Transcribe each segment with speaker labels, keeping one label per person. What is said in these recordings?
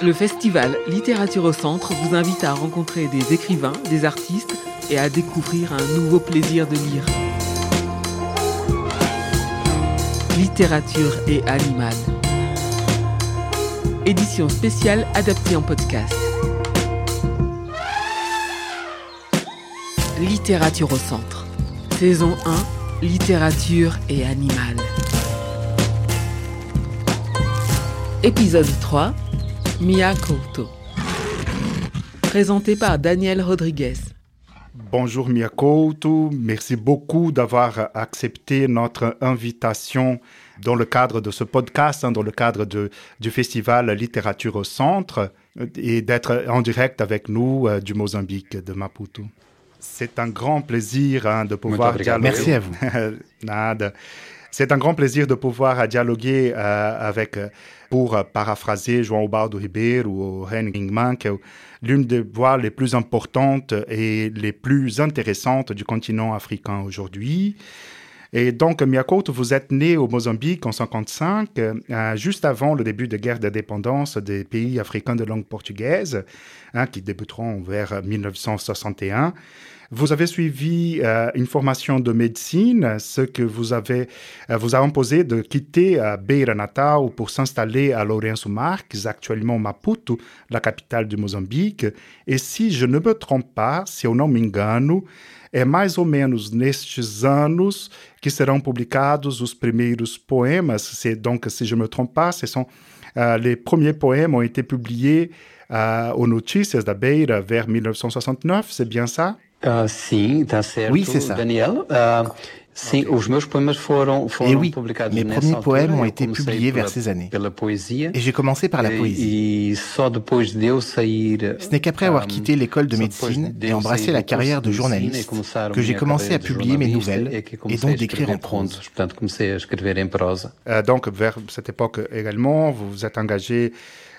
Speaker 1: Le festival Littérature au Centre vous invite à rencontrer des écrivains, des artistes et à découvrir un nouveau plaisir de lire. Littérature et animal. Édition spéciale adaptée en podcast. Littérature au Centre. Saison 1. Littérature et animal. Épisode 3. Mia Couto. Présenté par Daniel Rodriguez.
Speaker 2: Bonjour Mia Couto, merci beaucoup d'avoir accepté notre invitation dans le cadre de ce podcast, hein, dans le cadre de, du festival Littérature au Centre et d'être en direct avec nous euh, du Mozambique, de Maputo. C'est un grand plaisir hein, de pouvoir dialoguer.
Speaker 3: Merci à vous.
Speaker 2: Nada. C'est un grand plaisir de pouvoir dialoguer euh, avec, euh, pour paraphraser João Baldo Ribeiro ou Henning Mank, l'une des voix les plus importantes et les plus intéressantes du continent africain aujourd'hui. Et donc, Miyakoto, vous êtes né au Mozambique en 1955, euh, juste avant le début de guerre d'indépendance des pays africains de langue portugaise, hein, qui débuteront vers 1961. Vous avez suivi euh, une formation de médecine, ce que vous avez euh, vous a imposé de quitter euh, Beira Natal pour s'installer à Lourenço Marques, actuellement Maputo, la capitale du Mozambique. Et si je ne me trompe pas, se eu não me engano, é mais ou menos nestes anos que serão publicados os primeiros poemas. C'est donc, si je ne me trompe pas, ce sont euh, les premiers poèmes ont été publiés aux Notícias da Beira vers 1969, c'est bien ça?
Speaker 4: Uh, sim, está certo,
Speaker 3: Oui, c'est ça.
Speaker 4: Daniel. Uh, sim, os meus poemas foram, foram
Speaker 3: Et oui,
Speaker 4: publicados
Speaker 3: mes
Speaker 4: nessa
Speaker 3: premiers
Speaker 4: altura.
Speaker 3: poèmes ont été publiés vers ces années.
Speaker 4: Pela poesia.
Speaker 3: Et j'ai commencé par la
Speaker 4: E-
Speaker 3: poésie.
Speaker 4: E só depois de eu sair.
Speaker 3: Ce n'est qu'après avoir
Speaker 4: um,
Speaker 3: quitté l'école de médecine
Speaker 4: de
Speaker 3: et embrassé la carrière de
Speaker 4: e
Speaker 3: journaliste que j'ai commencé à publier mes nouvelles et donc d'écrire en prose.
Speaker 4: contos. Portanto, comecei a escrever em prosa.
Speaker 2: Euh, donc, vers cette époque également, vous vous êtes engagé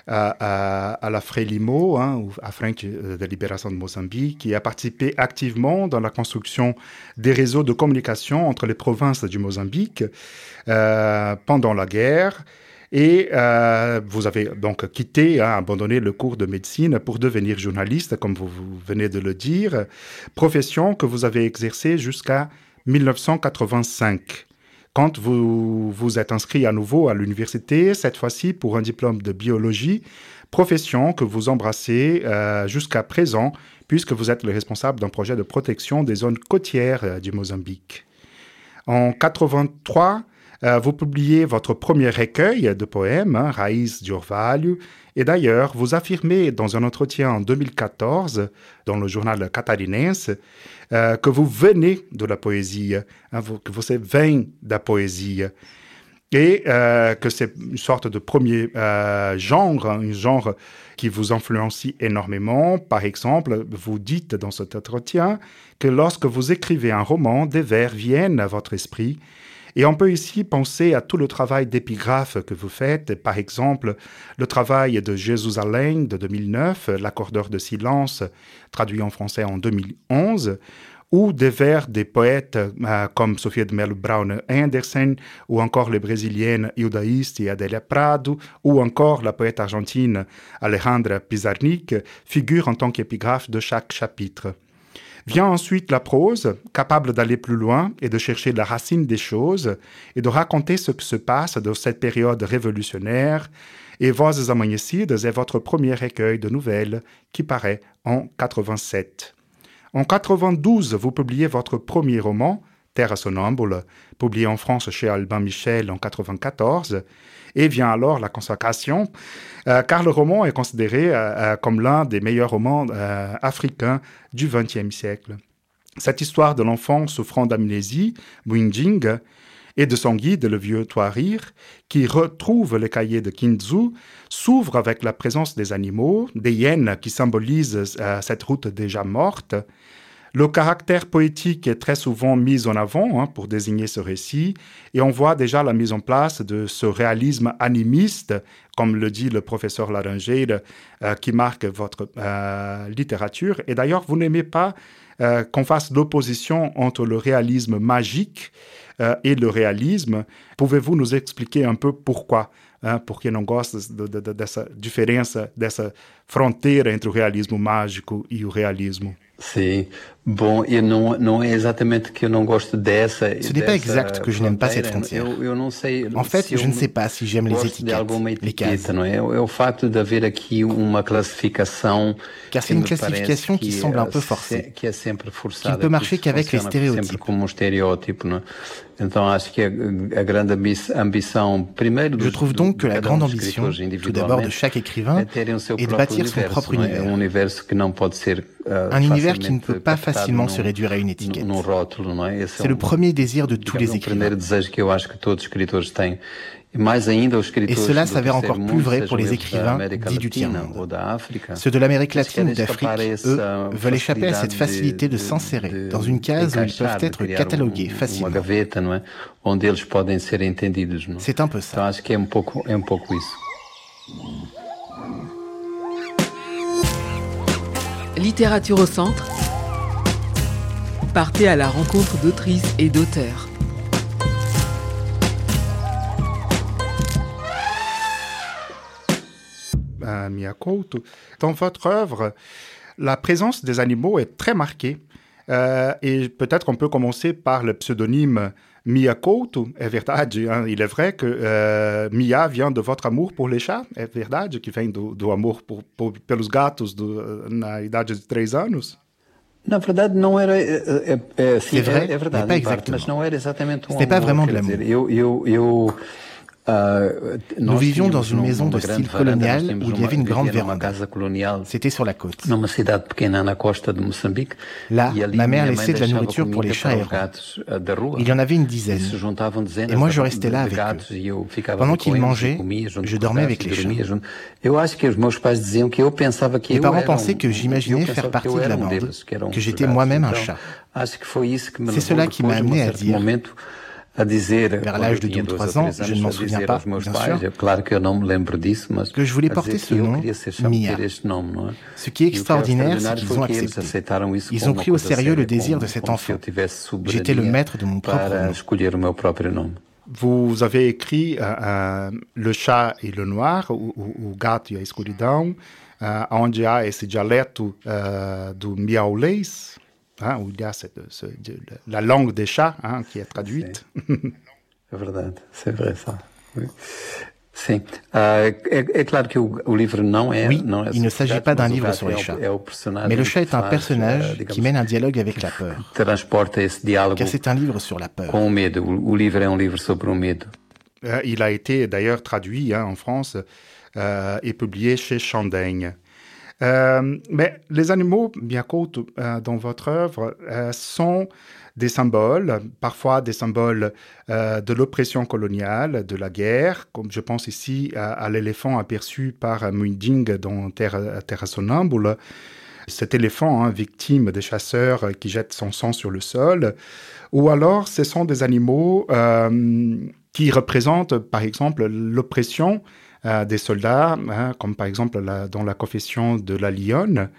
Speaker 2: à, à- à la Frelimo, hein, ou à Frente de Libération de Mozambique, qui a participé activement dans la construction des réseaux de communication entre les provinces du Mozambique euh, pendant la guerre. Et euh, vous avez donc quitté, hein, abandonné le cours de médecine pour devenir journaliste, comme vous venez de le dire, profession que vous avez exercée jusqu'à 1985 quand vous vous êtes inscrit à nouveau à l'université, cette fois-ci pour un diplôme de biologie, profession que vous embrassez euh, jusqu'à présent, puisque vous êtes le responsable d'un projet de protection des zones côtières euh, du Mozambique. En 83, euh, vous publiez votre premier recueil de poèmes, hein, Raíz de Orvalho, et d'ailleurs, vous affirmez dans un entretien en 2014 dans le journal catarinense euh, que vous venez de la poésie, hein, que vous venez de la poésie, et euh, que c'est une sorte de premier euh, genre, hein, un genre qui vous influencie énormément. Par exemple, vous dites dans cet entretien que lorsque vous écrivez un roman, des vers viennent à votre esprit. Et on peut ici penser à tout le travail d'épigraphe que vous faites, par exemple le travail de Jérusalem de 2009, L'accordeur de silence, traduit en français en 2011, ou des vers des poètes euh, comme Sofia de Mello Brown Anderson, ou encore les brésiliennes Hilda East et Adélia Prado, ou encore la poète argentine Alejandra Pizarnik, figurent en tant qu'épigraphe de chaque chapitre. Vient ensuite la prose, capable d'aller plus loin et de chercher la racine des choses et de raconter ce qui se passe dans cette période révolutionnaire. Et Vozes Amanhecidas est votre premier recueil de nouvelles qui paraît en 87. En 92, vous publiez votre premier roman, Terra Sonambule, publié en France chez Albin Michel en 94, et vient alors la consacration, euh, car le roman est considéré euh, euh, comme l'un des meilleurs romans africains du XXe siècle. Cette histoire de l'enfant souffrant d'amnésie, Mwinjing, et de son guide, le vieux Toarir, qui retrouve les cahiers de Kinzu, s'ouvre avec la présence des animaux, des hyènes qui symbolisent cette route déjà morte. Le caractère poétique est très souvent mis en avant hein, pour désigner ce récit, et on voit déjà la mise en place de ce réalisme animiste, comme le dit le professeur Laringer, euh, qui marque votre euh, littérature. Et d'ailleurs, vous n'aimez pas euh, qu'on fasse l'opposition entre le réalisme magique et le réalisme. Pouvez-vous nous expliquer un peu pourquoi hein, por quem não gosta de, de, diferença, dessa fronteira entre o realismo mágico e o realismo.
Speaker 4: Sim. Bon, eu não, não é exatamente que eu não gosto dessa.
Speaker 3: Ce n'est pas exact que je n'aime pas cette frontière. En fait, je ne sais pas si j'aime les étiquettes, les cases. Car c'est une classification qui semble un peu forcée, qui ne peut marcher qu'avec les stéréotypes.
Speaker 4: Um
Speaker 3: je trouve donc que la grande ambition, tout d'abord de chaque écrivain, est de bâtir son propre univers.
Speaker 4: Um ser
Speaker 3: un univers qui ne peut pas facilement se réduire à une étiquette. C'est le premier désir de tous les écrivains. Et cela s'avère encore plus vrai pour les écrivains dits du tiers-monde. Ceux de l'Amérique latine ou d'Afrique, eux, veulent échapper à cette facilité de s'insérer dans une case où ils peuvent être catalogués facilement. C'est un peu ça.
Speaker 1: Littérature au centre. Partez à la rencontre d'autrices et d'auteurs.
Speaker 2: Euh, dans votre œuvre, la présence des animaux est très marquée. Euh, et peut-être qu'on peut commencer par le pseudonyme Miyakoto, é verdade. Il est vrai que uh, Mia vient de votre amour pour les chats, é verdade que vem do, do amor por, por, pelos gatos do, na idade de três anos?
Speaker 4: Na verdade, não era. É, é, sim,
Speaker 3: é, vrai,
Speaker 4: é, é verdade,
Speaker 3: parte,
Speaker 4: mas não era exatamente um
Speaker 3: amor. vraiment de l'amour.
Speaker 4: Eu, eu, eu
Speaker 3: Euh, Nous vivions dans une maison de style colonial où il y avait une grande véranda. C'était sur la côte. Là, ma mère laissait de la nourriture pour les chats errants. Il y en avait une dizaine. Et moi, je restais là avec eux. Pendant qu'ils mangeaient, je dormais avec les chats. Mes parents pensaient que j'imaginais faire partie de la bande, que j'étais moi-même un chat. C'est cela qui m'a amené à dire vers l'âge de 2 ou 3 ans, je ne m'en souviens pas, bien sûr, que je voulais porter ce nom, Mia. Ce qui est extraordinaire, c'est qu'ils ont accepté. Ils ont pris au sérieux le désir de cet enfant. J'étais le maître de mon propre nom.
Speaker 2: Vous avez écrit euh, euh, Le chat et le noir, ou, ou Gato e a escuridão, uh, onde há esse dialeto uh, do miaulês, hein, où il y a cette, ce, de, la langue des chats hein, qui est traduite.
Speaker 4: C'est vrai, c'est vrai ça. Oui. Sim. Uh, é, é, claro que o, o, livro não é.
Speaker 3: Oui,
Speaker 4: não é
Speaker 3: il ne s'agit pas d'un livre sur les chats. Mais le chat est un personnage uh, qui mène un dialogue avec la peur.
Speaker 4: Transporta esse diálogo.
Speaker 3: Car c'est un livre sur la peur.
Speaker 4: Com o medo. O, o livro é um livro sobre o medo.
Speaker 2: Uh, il a été d'ailleurs traduit hein, en France euh, et publié chez Chandaigne. Euh, mais les animaux, bien côte, euh, dans votre œuvre, euh, sont des symboles, parfois des symboles de l'oppression coloniale, de la guerre, comme je pense ici à, l'éléphant aperçu par Munding dans Terre, Terre Sonambule. Cet éléphant, hein, victime des chasseurs qui jettent son sang sur le sol, ou alors ce sont des animaux qui représentent, par exemple, l'oppression des soldats, hein, comme par exemple dans la confession de la lionne,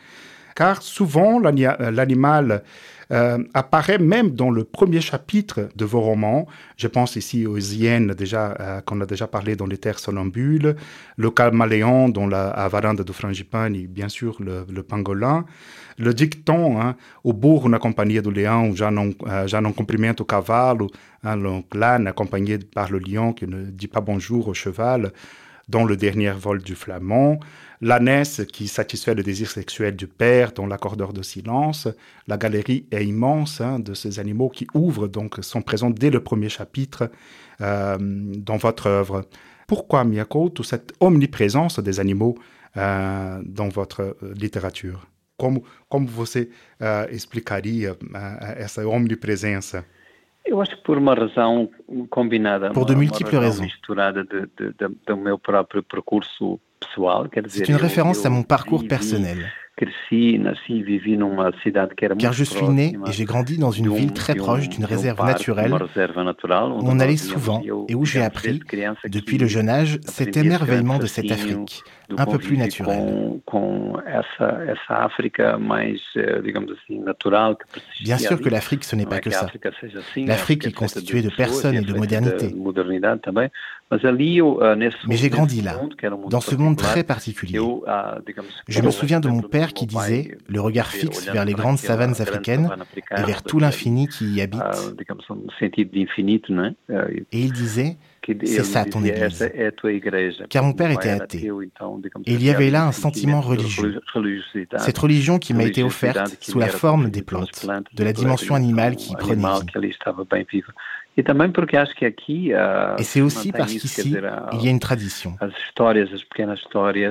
Speaker 2: car souvent euh, l'animal euh, apparaît même dans le premier chapitre de vos romans. Je pense ici aux hyènes, déjà, qu'on a déjà parlé dans les terres sonambules, le caméléon dans la à varanda do frangipane et bien sûr le, pangolin. Le dicton, hein, o burro na companhia do leão já não, já não cumprimenta cavalo, hein, l'âne accompagné par le lion qui ne dit pas bonjour au cheval dans le dernier vol du flamand, l'ânesse qui satisfait le désir sexuel du père dans l'accordeur de silence. La galerie est immense hein, de ces animaux qui ouvrent, donc sont présents dès le premier chapitre euh, dans votre œuvre. Pourquoi, toute cette omniprésence des animaux euh, dans votre euh, littérature? Como, como você uh, explicaria uh, essa omnipresença
Speaker 4: Eu acho que por uma razão combinada.
Speaker 3: Por de multiples raisons.
Speaker 4: misturada de, de, de, do meu próprio percurso pessoal, quer dizer.
Speaker 3: C'est une référence à mon parcours personnel. Car je suis né et j'ai grandi dans une ville très proche d'une réserve naturelle où on allait souvent et où j'ai appris, depuis le jeune âge, cet émerveillement de cette Afrique, un peu plus naturelle. Bien sûr que l'Afrique, ce n'est pas que ça. L'Afrique est constituée de personnes et de modernité. Mais j'ai grandi là, dans ce monde très particulier. Je me souviens de mon père qui disait, le regard fixe vers les grandes savanes africaines et vers tout l'infini qui y habite. Et il disait, c'est ça ton église. Car mon père était athée. Et il y avait là un sentiment religieux. Cette religion qui m'a été offerte sous la forme des plantes, de la dimension animale qui prenait vie. Et c'est aussi parce qu'ici, il y a une tradition.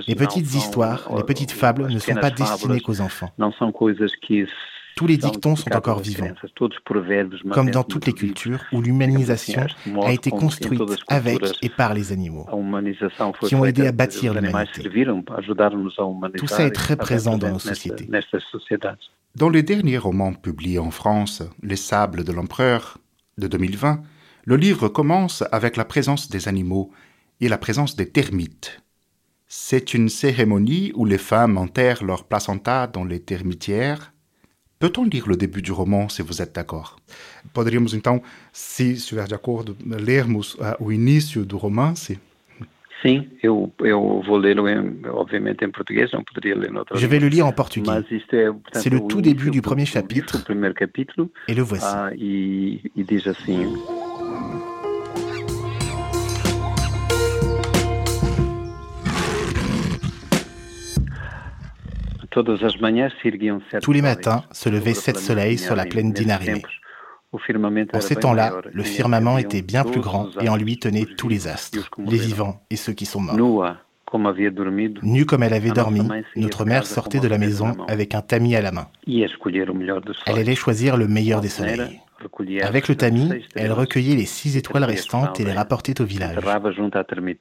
Speaker 3: Les petites histoires, les petites fables ne sont pas destinées qu'aux enfants. Tous les dictons sont encore vivants, comme dans toutes les cultures où l'humanisation a été construite avec et par les animaux, qui ont aidé à bâtir l'humanité. Tout ça est très présent dans nos sociétés.
Speaker 2: Dans les derniers romans publiés en France, Les Sables de l'Empereur de 2020, le livre commence avec la présence des animaux et la présence des termites. C'est une cérémonie où les femmes enterrent leur placenta dans les termitières. Peut-on lire le début du roman, si vous êtes d'accord? Poderíamos então, se estiver de acordo, lermos uh, o início do romance?
Speaker 4: Sim, eu, eu vou lê-lo obviamente em português, não poderia ler noutra
Speaker 3: Je vais le lire en portugais. C'est le tout début du premier chapitre. Et le voici.
Speaker 4: Ah, e, e diz assim.
Speaker 3: Tous les matins se levaient sept soleils sur la plaine d'Inarimé. En ces temps-là, le firmament était bien plus grand et en lui tenaient tous les astres, les vivants et ceux qui sont morts. Nue comme elle avait dormi, notre mère sortait de la maison avec un tamis à la main. Elle allait choisir le meilleur des soleils. Avec le tamis, elle recueillait les six étoiles restantes et les rapportait au village.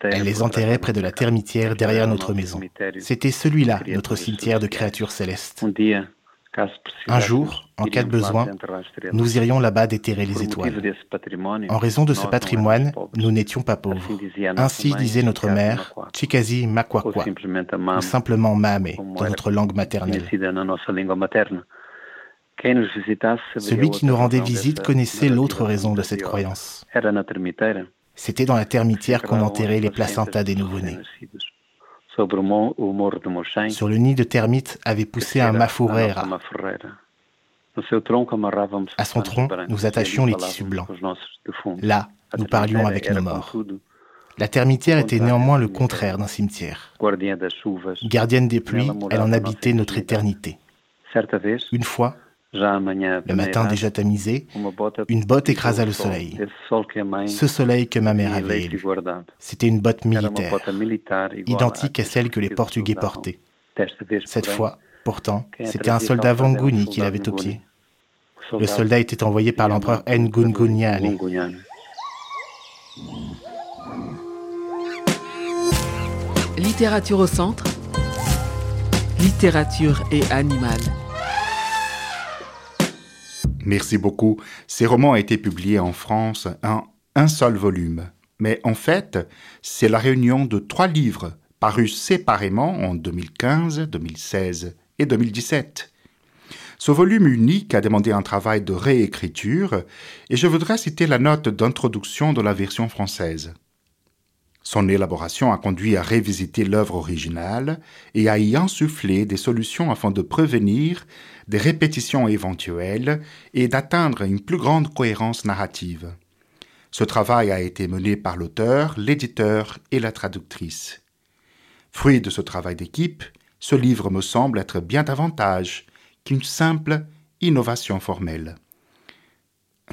Speaker 3: Elle les enterrait près de la termitière derrière notre maison. C'était celui-là, notre cimetière de créatures célestes. Un jour, en cas de besoin, nous irions là-bas déterrer les étoiles. En raison de ce patrimoine, nous n'étions pas pauvres. Ainsi disait notre mère, Chikazi Makwakwa, ou simplement Mame, dans notre langue maternelle. Celui qui nous rendait visite connaissait l'autre raison de cette croyance. C'était dans la termitière qu'on enterrait les placentas des nouveau-nés. Sur le nid de termites avait poussé un mafourera. À son tronc, nous attachions les tissus blancs. Là, nous parlions avec nos morts. La termitière était néanmoins le contraire d'un cimetière. Gardienne des pluies, elle en habitait notre éternité. Une fois, le matin déjà tamisé, une botte écrasa le soleil. Ce soleil que ma mère avait élu. C'était une botte militaire, identique à celle que les Portugais portaient. Cette fois, pourtant, c'était un soldat Vanguni qui l'avait au pied. Le soldat était envoyé par l'empereur Ngunguniani.
Speaker 1: Littérature au centre. Littérature et animal.
Speaker 2: Merci beaucoup. Ces romans ont été publiés en France en un seul volume. Mais en fait, c'est la réunion de trois livres parus séparément en 2015, 2016 et 2017. Ce volume unique a demandé un travail de réécriture et je voudrais citer la note d'introduction de la version française. Son élaboration a conduit à révisiter l'œuvre originale et à y insuffler des solutions afin de prévenir des répétitions éventuelles et d'atteindre une plus grande cohérence narrative. Ce travail a été mené par l'auteur, l'éditeur et la traductrice. Fruit de ce travail d'équipe, ce livre me semble être bien davantage qu'une simple innovation formelle.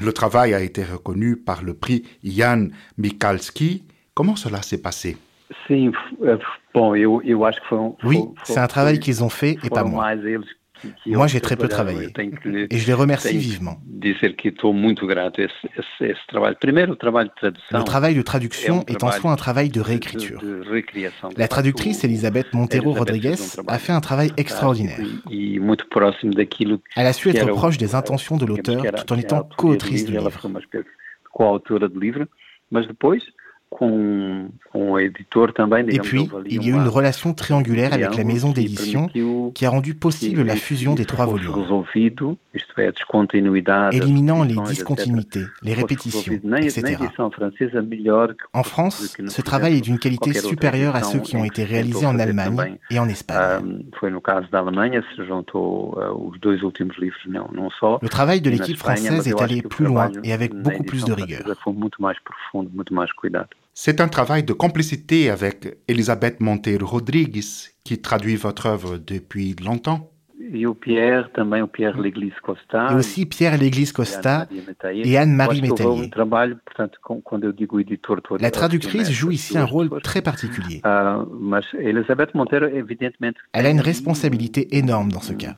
Speaker 2: Le travail a été reconnu par le prix Jan Mikalski. Comment cela s'est passé
Speaker 3: Oui, c'est un travail qu'ils ont fait et pas moi. Moi, j'ai très peu travaillé et je les remercie vivement. Le travail de traduction est en soi un travail de réécriture. La traductrice Elisabeth Montero Rodriguez a fait un travail extraordinaire. Elle a su être proche des intentions de l'auteur tout en étant co-autrice du livre. Et puis, il y a eu une relation triangulaire avec la maison d'édition qui a rendu possible la fusion des trois volumes, éliminant les discontinuités, les répétitions, etc. En France, ce travail est d'une qualité supérieure à ceux qui ont été réalisés en Allemagne et en Espagne. Le travail de l'équipe française est allé plus loin et avec beaucoup plus de rigueur.
Speaker 2: C'est un travail de complicité avec Elisabeth Monteiro Rodrigues, qui traduit votre œuvre depuis longtemps.
Speaker 3: Et aussi Pierre Léglise Costa et Anne-Marie Métallier. La traductrice joue ici un rôle très particulier. Elle a une responsabilité énorme dans ce cas.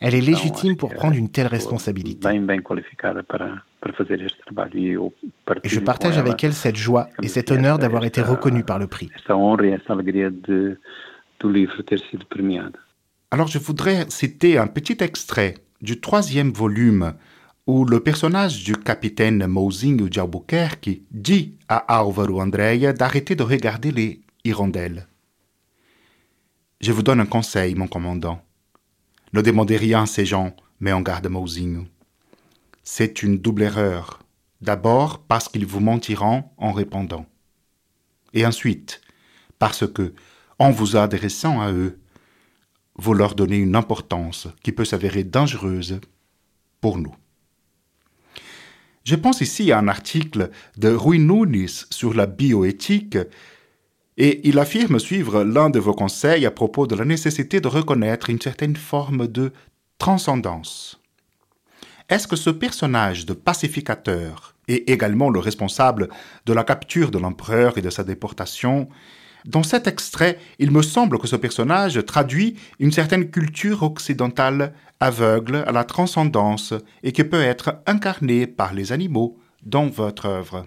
Speaker 3: Elle est légitime pour prendre une telle responsabilité. Et je partage avec elle cette joie et cet honneur d'avoir été reconnue par le prix.
Speaker 2: Alors je voudrais citer un petit extrait du troisième volume où le personnage du capitaine Mozinho de dit à Álvaro Andréa d'arrêter de regarder les hirondelles. Je vous donne un conseil, mon commandant. Ne demandez rien à ces gens, mais en garde Mozinho. C'est une double erreur. D'abord parce qu'ils vous mentiront en répondant. Et ensuite, parce que, en vous adressant à eux, vous leur donnez une importance qui peut s'avérer dangereuse pour nous. Je pense ici à un article de Rui Nunes sur la bioéthique et il affirme suivre l'un de vos conseils à propos de la nécessité de reconnaître une certaine forme de transcendance. Est-ce que ce personnage de pacificateur est également le responsable de la capture de l'empereur et de sa déportation? Dans cet extrait, il me semble que ce personnage traduit une certaine culture occidentale aveugle à la transcendance et qui peut être incarnée par les animaux dans votre œuvre.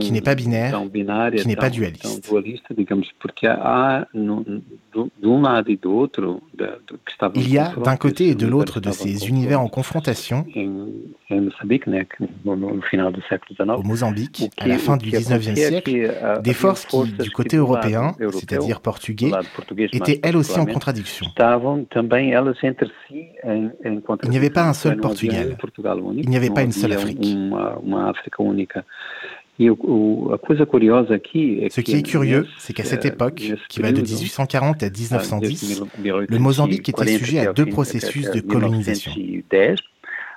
Speaker 3: qui n'est pas binaire, qui n'est pas dualiste. Il y a d'un côté et de l'autre de ces univers en confrontation, au Mozambique, à la fin du XIXe siècle, des forces qui, du côté européen, c'est-à-dire portugais, étaient elles aussi en contradiction. Il n'y avait pas un seul Portugal, il n'y avait pas une seule Afrique. Ce qui est curieux, c'est qu'à cette époque, qui va de 1840 à 1910, le Mozambique était sujet à deux processus de colonisation.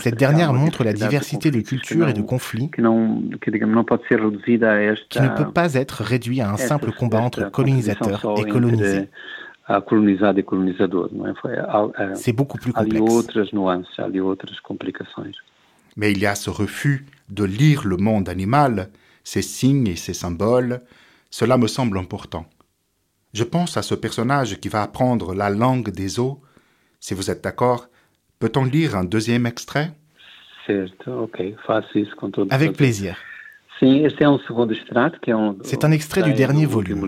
Speaker 3: Cette dernière montre la diversité de cultures et de conflits qui ne peut pas être réduit à un simple combat entre colonisateurs et colonisés. C'est beaucoup plus complexe.
Speaker 2: Mais il y a ce refus de lire le monde animal, ses signes et ses symboles. Cela me semble important. Je pense à ce personnage qui va apprendre la langue des eaux. Si vous êtes d'accord, Peut-on lire un deuxième extrait?
Speaker 3: Avec plaisir. C'est un extrait du dernier volume.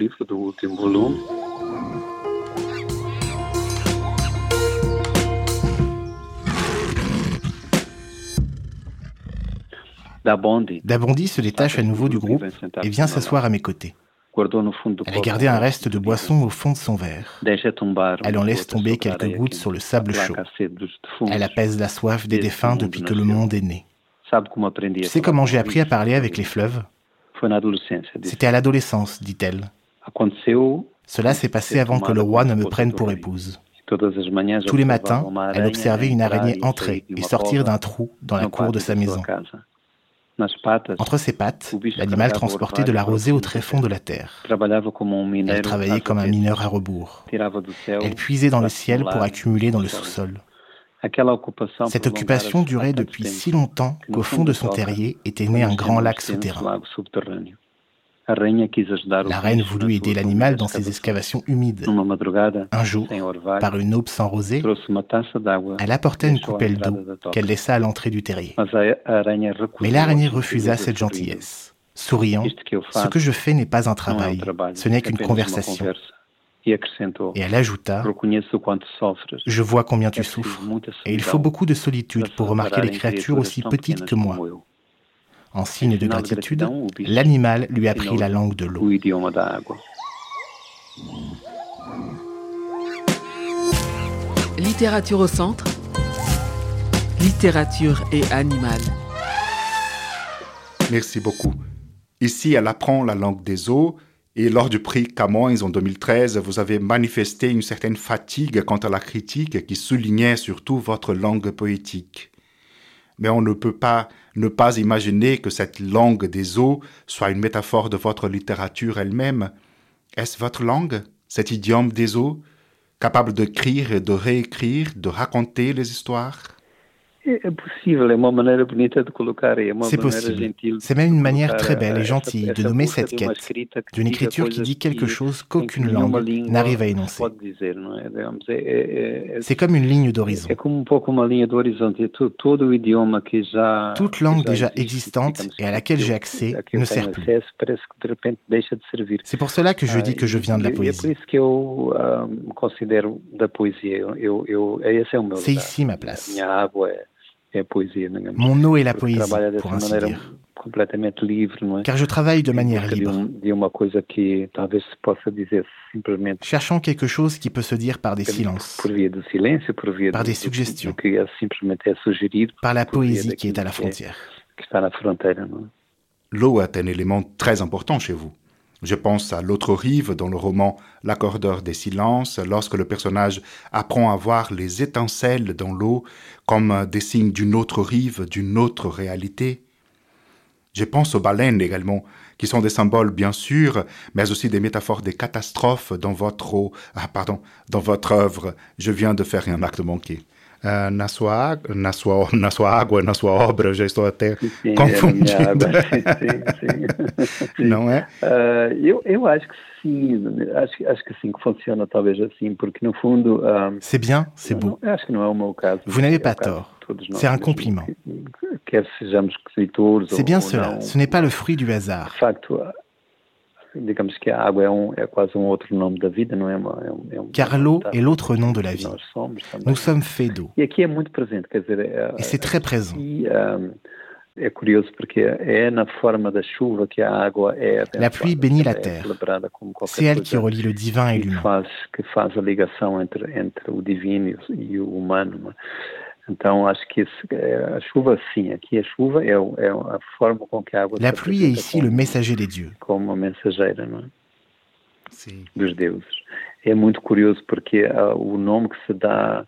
Speaker 3: Dabondi se détache à nouveau du groupe et vient s'asseoir à mes côtés. Elle a gardé un reste de boisson au fond de son verre. Elle en laisse tomber quelques gouttes sur le sable chaud. Elle apaise la soif des défunts depuis que le monde est né. Tu sais comment j'ai appris à parler avec les fleuves C'était à l'adolescence, dit-elle. Cela s'est passé avant que le roi ne me prenne pour épouse. Tous les matins, elle observait une araignée entrer et sortir d'un trou dans la cour de sa maison. Entre ses pattes, l'animal transportait de la rosée au tréfonds de la terre. Elle travaillait comme un mineur à rebours. Elle puisait dans le ciel pour accumuler dans le sous-sol. Cette occupation durait depuis si longtemps qu'au fond de son terrier était né un grand lac souterrain. La reine voulut aider l'animal dans ses excavations humides. Un jour, par une aube sans rosée, elle apporta une coupelle d'eau qu'elle laissa à l'entrée du terrier. Mais l'araignée refusa cette gentillesse. Souriant, ce que je fais n'est pas un travail, ce n'est qu'une conversation. Et elle ajouta, Je vois combien tu souffres, et il faut beaucoup de solitude pour remarquer les créatures aussi petites que moi. En signe de gratitude, l'animal lui a pris la langue de l'eau.
Speaker 1: Littérature au centre. Littérature et animal.
Speaker 2: Merci beaucoup. Ici, elle apprend la langue des eaux. Et lors du prix Camões en 2013, vous avez manifesté une certaine fatigue quant à la critique qui soulignait surtout votre langue poétique mais on ne peut pas ne pas imaginer que cette langue des eaux soit une métaphore de votre littérature elle-même. Est-ce votre langue, cet idiome des eaux, capable de et de réécrire, de raconter les histoires?
Speaker 3: C'est possible. C'est même une manière très belle et gentille de nommer cette quête d'une écriture qui dit quelque chose qu'aucune langue n'arrive à énoncer. C'est comme une ligne d'horizon. Toute langue déjà existante et à laquelle j'ai accès ne sert plus. C'est pour cela que je dis que je viens de la poésie. C'est ici ma place. Mon eau est la poésie, pour ainsi dire. Car je travaille de manière libre. Cherchant quelque chose qui peut se dire par des silences, par des suggestions, par la poésie qui est à la frontière.
Speaker 2: L'eau est un élément très important chez vous. Je pense à l'autre rive dans le roman L'accordeur des silences, lorsque le personnage apprend à voir les étincelles dans l'eau comme des signes d'une autre rive, d'une autre réalité. Je pense aux baleines également, qui sont des symboles bien sûr, mais aussi des métaphores des catastrophes dans votre, ah, votre œuvre. Je viens de faire un acte manqué. Uh, na, sua, na, sua, na sua água, na sua obra, já estou até sim, confundido. É, sim, sim, Não é?
Speaker 4: Uh, eu, eu acho que sim, acho, acho que sim, que funciona talvez assim, porque no fundo. Um,
Speaker 3: c'est bien, c'est beau.
Speaker 4: Não, acho que não é o meu caso.
Speaker 3: Vous n'avez pas tort. C'est un compliment. C'est bien cela, ce n'est pas le fruit du hasard. De facto,
Speaker 4: digamos que a água é, um, é quase um outro nome da vida, não é? Uma, é,
Speaker 3: um, é um, Car l'eau est l'autre nom de la vie. Nous sommes faits d'eau.
Speaker 4: E aqui é muito presente, quer dizer, é,
Speaker 3: c'est très présent.
Speaker 4: E, um, é curioso porque é na forma da chuva que a água é
Speaker 3: La pluie bénit la terre. C'est elle qui relie le divin et l'humain.
Speaker 4: Que faz a ligação entre, entre o divino e e o humano. Então, acho que a chuva, sim, aqui a chuva é, é a forma com que a água...
Speaker 3: La pluie est ici le messager des dieux.
Speaker 4: Como mensageira, não é? Sim. Dos deuses. É muito curioso porque uh, o nome que se dá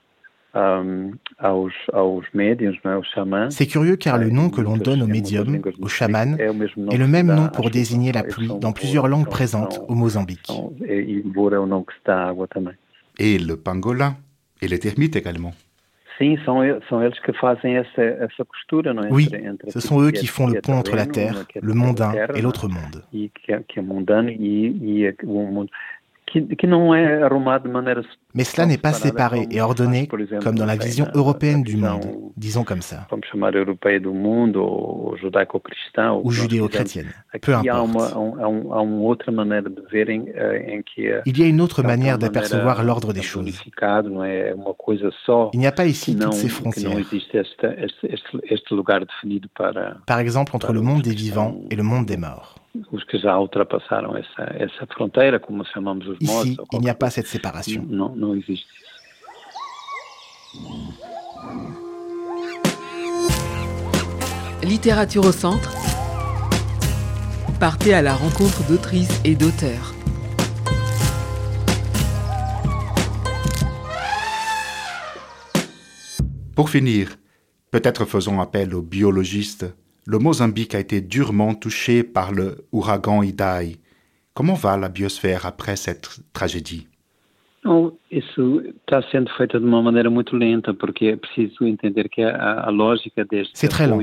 Speaker 4: um, aos, aos médiums, não é? Os xamãs...
Speaker 3: C'est curieux car le nom que l'on donne aux médiums, aux chamans, est le même nom pour désigner la pluie dans plusieurs langues présentes au Mozambique.
Speaker 4: Embora é o nome que se dá à água também.
Speaker 2: Et le pangolin, et les termites également.
Speaker 4: Sim, são, são eles que fazem essa, essa costura, não é?
Speaker 3: Oui, entre, ce sont eux qui font le pont entre la terre, le mondain et l'autre monde.
Speaker 4: E que, que é mundano e, e o mundo
Speaker 3: Mais cela n'est pas séparé et ordonné comme dans la vision européenne du monde, disons comme ça, ou judéo-chrétienne, peu importe. Il y a une autre manière d'apercevoir l'ordre des choses. Il n'y a pas ici toutes ces frontières. Par exemple, entre le monde des vivants et le monde des morts. Ici, il n'y a pas cette séparation.
Speaker 1: Littérature au centre. Partez à la rencontre d'autrices et d'auteurs.
Speaker 2: Pour finir, peut-être faisons appel aux biologistes le Mozambique a été durement touché par le ouragan Idai. Comment va la biosphère après cette tragédie?
Speaker 3: C'est très lent,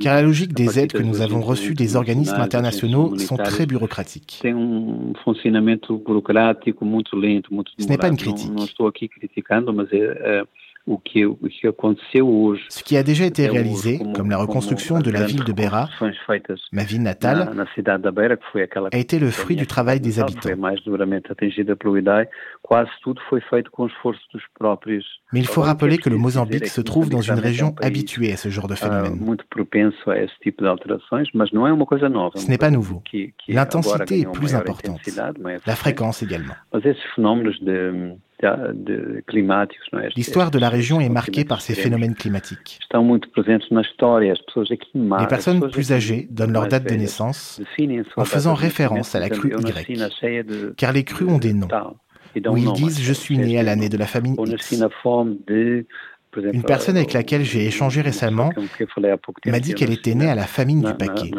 Speaker 3: car la logique des aides que nous avons reçues des organismes internationaux sont très bureaucratiques.
Speaker 4: Ce
Speaker 3: n'est pas une critique. Ce qui a déjà été réalisé, comme la reconstruction de la ville de Beira, ma ville natale, a été le fruit du travail des habitants. Mais il faut rappeler que le Mozambique se trouve dans une région habituée à ce genre de phénomène. Ce n'est pas nouveau. L'intensité est plus importante, la fréquence également. L'histoire de la région est marquée par ces phénomènes climatiques. Les personnes plus âgées donnent leur date de naissance en faisant référence à la crue Y, car les crues ont des noms, où ils disent « je suis né à l'année de la famine X ». Une personne avec laquelle j'ai échangé récemment m'a dit qu'elle était née à la famine du paquet,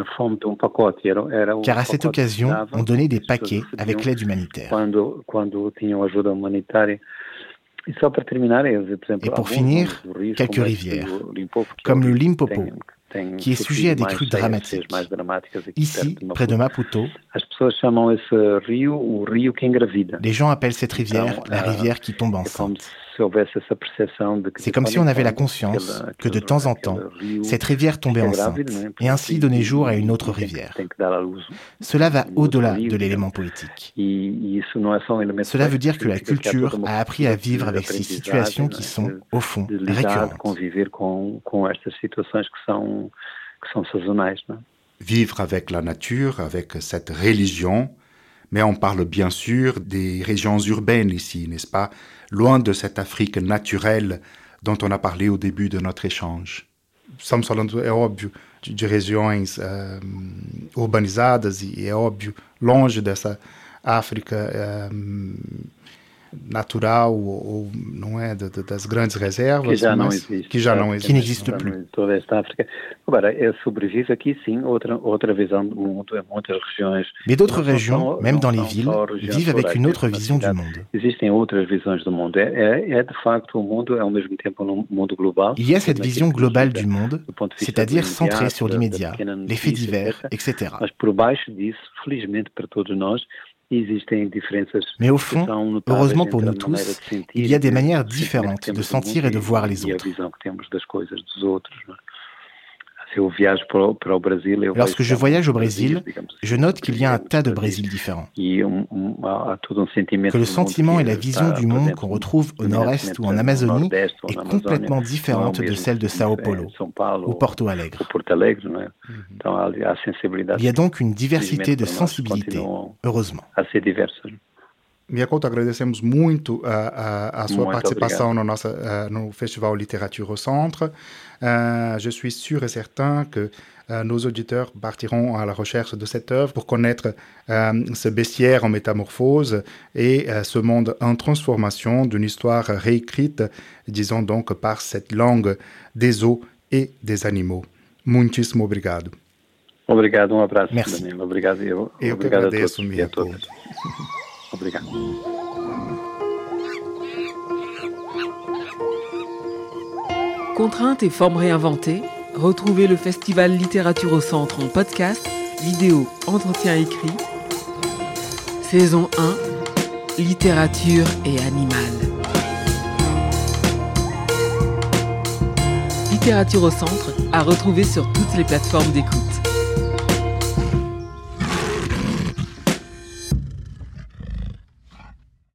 Speaker 3: car à cette occasion, on donnait des paquets avec l'aide humanitaire. Et pour finir, quelques rivières, comme le Limpopo, qui est sujet à des crues dramatiques. Ici, près de Maputo, les gens appellent cette rivière la rivière qui tombe enceinte. C'est comme si on avait la conscience que de temps en temps, cette rivière tombait enceinte et ainsi donnait jour à une autre rivière. Cela va au-delà de l'élément poétique. Cela veut dire que la culture a appris à vivre avec ces situations qui sont, au fond, récurrentes.
Speaker 2: Vivre avec la nature, avec cette religion, mais on parle bien sûr des régions urbaines ici, n'est-ce pas? Loin de cette Afrique naturelle dont on a parlé au début de notre échange. Estamos falando, é óbvio, de, de regiões uh, urbanizadas e é óbvio, longe dessa África natural ou, não é das grandes reservas
Speaker 4: que já não existe.
Speaker 3: que já não existe, que n'existe plus
Speaker 4: toda esta África. Agora é sobrevive aqui sim outra outra visão do mundo. Em muitas regiões
Speaker 3: mais d'autres régions même dans les villes vivent avec une autre vision du monde.
Speaker 4: existem outras visões do mundo. É, é, de facto o mundo é ao mesmo tempo um mundo global.
Speaker 3: Il y a cette vision globale du monde c'est-à-dire centrée sur l'immédiat les faits divers etc.
Speaker 4: mas por baixo disso felizmente para todos nós
Speaker 3: mais au fond, heureusement pour nous tous, il y a des manières différentes de sentir et de voir les autres. Lorsque je voyage au Brésil, je note qu'il y a un tas de Brésil différents. Que le sentiment et la vision du monde qu'on retrouve au nord-est ou en Amazonie est complètement différente de celle de Sao Paulo ou Porto Alegre. Il y a donc une diversité de sensibilités, heureusement.
Speaker 2: Conta, agradecemos muito a, a, a sua participação no, nossa, uh, no Festival Littérature au Centre. Uh, je suis sûr et certain que uh, nos auditeurs partiront à la recherche de cette œuvre pour connaître ce bestiaire en métamorphose et ce monde en transformation d'une histoire réécrite, disons donc par cette langue des eaux et des animaux. Muitíssimo obrigado.
Speaker 4: Obrigado, um abraço.
Speaker 3: Merci.
Speaker 4: Obrigado, eu,
Speaker 2: eu
Speaker 4: obrigado
Speaker 2: agradeço, a todos. a todos.
Speaker 4: Obrigado.
Speaker 1: Contraintes et formes réinventées, retrouvez le Festival Littérature au Centre en podcast, vidéo, entretien écrit. Saison 1, littérature et animal. Littérature au centre à retrouver sur toutes les plateformes d'écoute.